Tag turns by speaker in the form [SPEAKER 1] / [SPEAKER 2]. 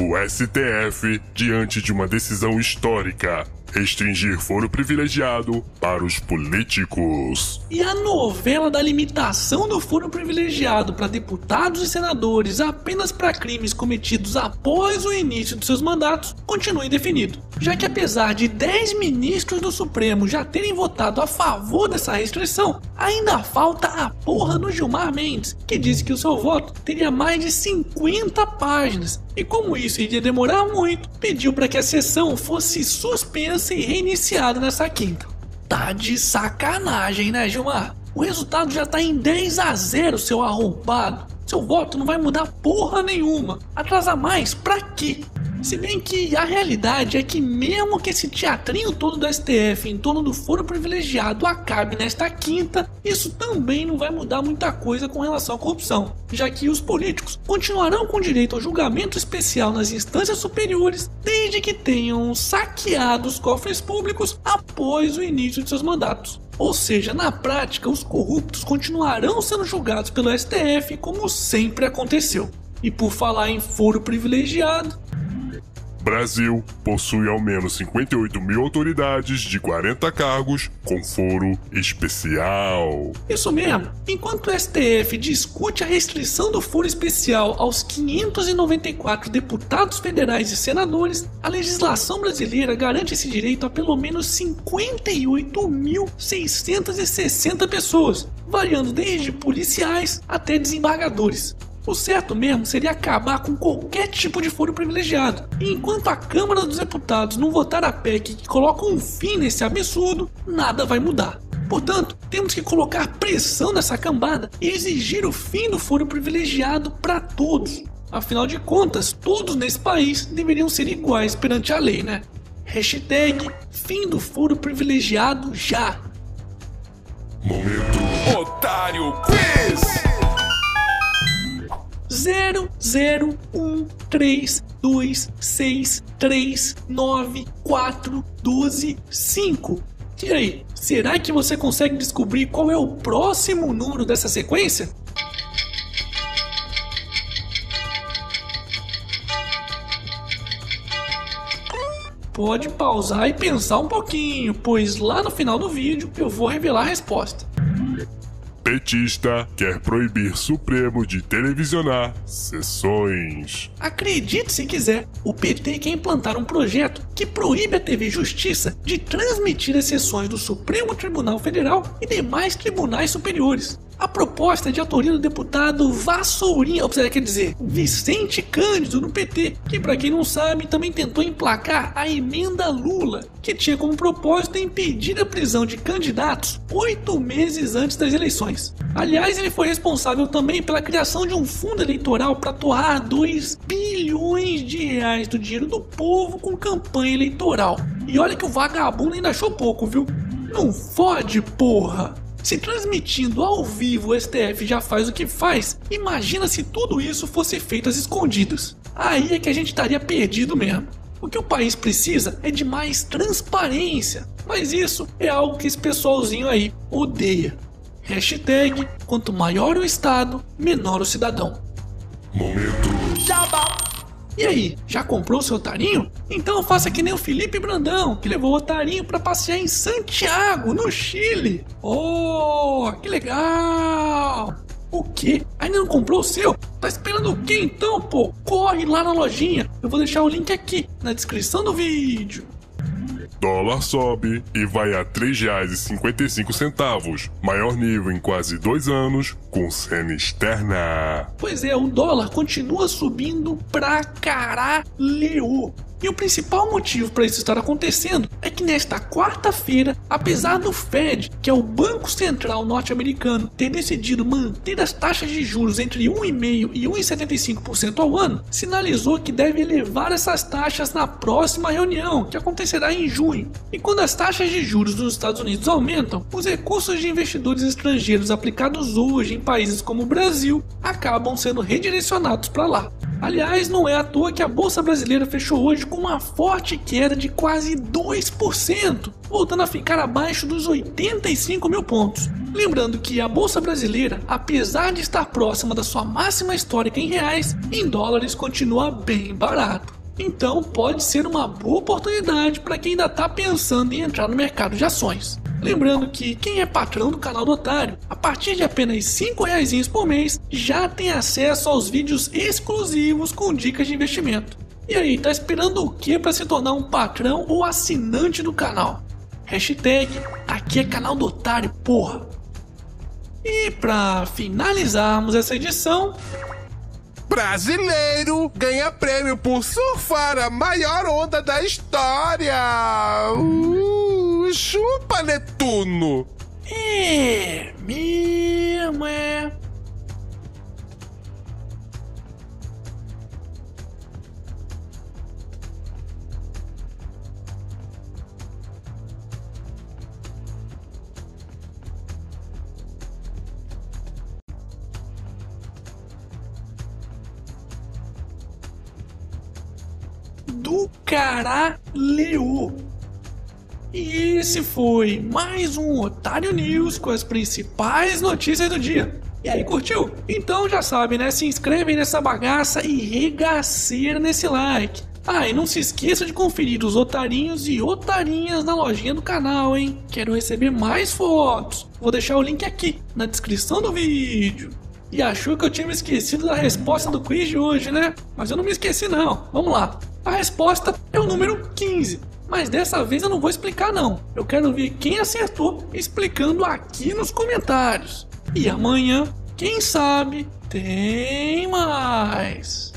[SPEAKER 1] o STF diante de uma decisão histórica restringir foro privilegiado para os políticos.
[SPEAKER 2] E a novela da limitação do foro privilegiado para deputados e senadores apenas para crimes cometidos após o início de seus mandatos continua indefinido, já que apesar de 10 ministros do Supremo já terem votado a favor dessa restrição, ainda falta a porra do Gilmar Mendes, que disse que o seu voto teria mais de 50 páginas e como isso iria demorar muito, pediu para que a sessão fosse suspensa e reiniciada nessa quinta. Tá de sacanagem, né, Gilmar? O resultado já tá em 10 a 0, seu arrombado. Seu voto não vai mudar porra nenhuma. Atrasar mais pra quê? Se bem que a realidade é que, mesmo que esse teatrinho todo do STF em torno do foro privilegiado acabe nesta quinta, isso também não vai mudar muita coisa com relação à corrupção, já que os políticos continuarão com direito ao julgamento especial nas instâncias superiores desde que tenham saqueado os cofres públicos após o início de seus mandatos. Ou seja, na prática, os corruptos continuarão sendo julgados pelo STF como sempre aconteceu. E por falar em foro privilegiado,
[SPEAKER 1] Brasil possui ao menos 58 mil autoridades de 40 cargos com foro especial.
[SPEAKER 2] Isso mesmo. Enquanto o STF discute a restrição do foro especial aos 594 deputados federais e senadores, a legislação brasileira garante esse direito a pelo menos 58.660 pessoas, variando desde policiais até desembargadores. O certo mesmo seria acabar com qualquer tipo de foro privilegiado. Enquanto a Câmara dos Deputados não votar a PEC que coloca um fim nesse absurdo, nada vai mudar. Portanto, temos que colocar pressão nessa cambada e exigir o fim do foro privilegiado para todos. Afinal de contas, todos nesse país deveriam ser iguais perante a lei, né? Hashtag fim do foro privilegiado já.
[SPEAKER 1] Momento
[SPEAKER 3] Otário Quiz!
[SPEAKER 2] 0, 0, 1, 3, 2, 6, 3, 9, 4, 12, 5. E aí, será que você consegue descobrir qual é o próximo número dessa sequência? Pode pausar e pensar um pouquinho, pois lá no final do vídeo eu vou revelar a resposta.
[SPEAKER 1] Petista quer proibir Supremo de televisionar sessões.
[SPEAKER 2] Acredite se quiser, o PT quer implantar um projeto que proíbe a TV Justiça de transmitir as sessões do Supremo Tribunal Federal e demais tribunais superiores. A proposta é de autoria do deputado Vassourinha, ou seja, quer dizer, Vicente Cândido do PT, que para quem não sabe também tentou emplacar a emenda Lula, que tinha como propósito impedir a prisão de candidatos oito meses antes das eleições. Aliás, ele foi responsável também pela criação de um fundo eleitoral para torrar 2 bilhões de reais do dinheiro do povo com campanha eleitoral. E olha que o vagabundo ainda achou pouco, viu? Não fode, porra! Se transmitindo ao vivo o STF já faz o que faz, imagina se tudo isso fosse feito às escondidas. Aí é que a gente estaria perdido mesmo. O que o país precisa é de mais transparência, mas isso é algo que esse pessoalzinho aí odeia. Hashtag quanto maior o Estado, menor o cidadão.
[SPEAKER 1] Momento
[SPEAKER 2] E aí, já comprou seu otarinho? Então faça que nem o Felipe Brandão, que levou o otarinho para passear em Santiago, no Chile. Oh, que legal! O quê? Ainda não comprou o seu? Tá esperando o quê então, pô? Corre lá na lojinha. Eu vou deixar o link aqui na descrição do vídeo.
[SPEAKER 1] Dólar sobe e vai a R$ 3,55, maior nível em quase dois anos, com cena externa.
[SPEAKER 2] Pois é, o dólar continua subindo pra caralho. E o principal motivo para isso estar acontecendo é que nesta quarta-feira, apesar do Fed, que é o Banco Central norte-americano, ter decidido manter as taxas de juros entre 1,5% e 1,75% ao ano, sinalizou que deve elevar essas taxas na próxima reunião, que acontecerá em junho. E quando as taxas de juros nos Estados Unidos aumentam, os recursos de investidores estrangeiros aplicados hoje em países como o Brasil acabam sendo redirecionados para lá. Aliás, não é à toa que a bolsa brasileira fechou hoje com uma forte queda de quase 2%, voltando a ficar abaixo dos 85 mil pontos. Lembrando que a bolsa brasileira, apesar de estar próxima da sua máxima histórica em reais, em dólares continua bem barato. Então pode ser uma boa oportunidade para quem ainda está pensando em entrar no mercado de ações. Lembrando que quem é patrão do canal do Otário, a partir de apenas 5 reais por mês, já tem acesso aos vídeos exclusivos com dicas de investimento. E aí, tá esperando o que para se tornar um patrão ou assinante do canal? Hashtag aqui é canal do Otário, porra! E para finalizarmos essa edição,
[SPEAKER 3] Brasileiro ganha prêmio por surfar a maior onda da história. Uh, chupa, Netuno.
[SPEAKER 2] é mesmo é. do caralho. E esse foi mais um Otário News com as principais notícias do dia. E aí, curtiu? Então já sabe, né? Se inscreve nessa bagaça e regaceira nesse like. Ah, e não se esqueça de conferir os otarinhos e otarinhas na lojinha do canal, hein? Quero receber mais fotos. Vou deixar o link aqui na descrição do vídeo. E achou que eu tinha me esquecido da resposta do quiz de hoje, né? Mas eu não me esqueci não. Vamos lá. A resposta é o número 15. Mas dessa vez eu não vou explicar não. Eu quero ver quem acertou explicando aqui nos comentários. E amanhã, quem sabe, tem mais.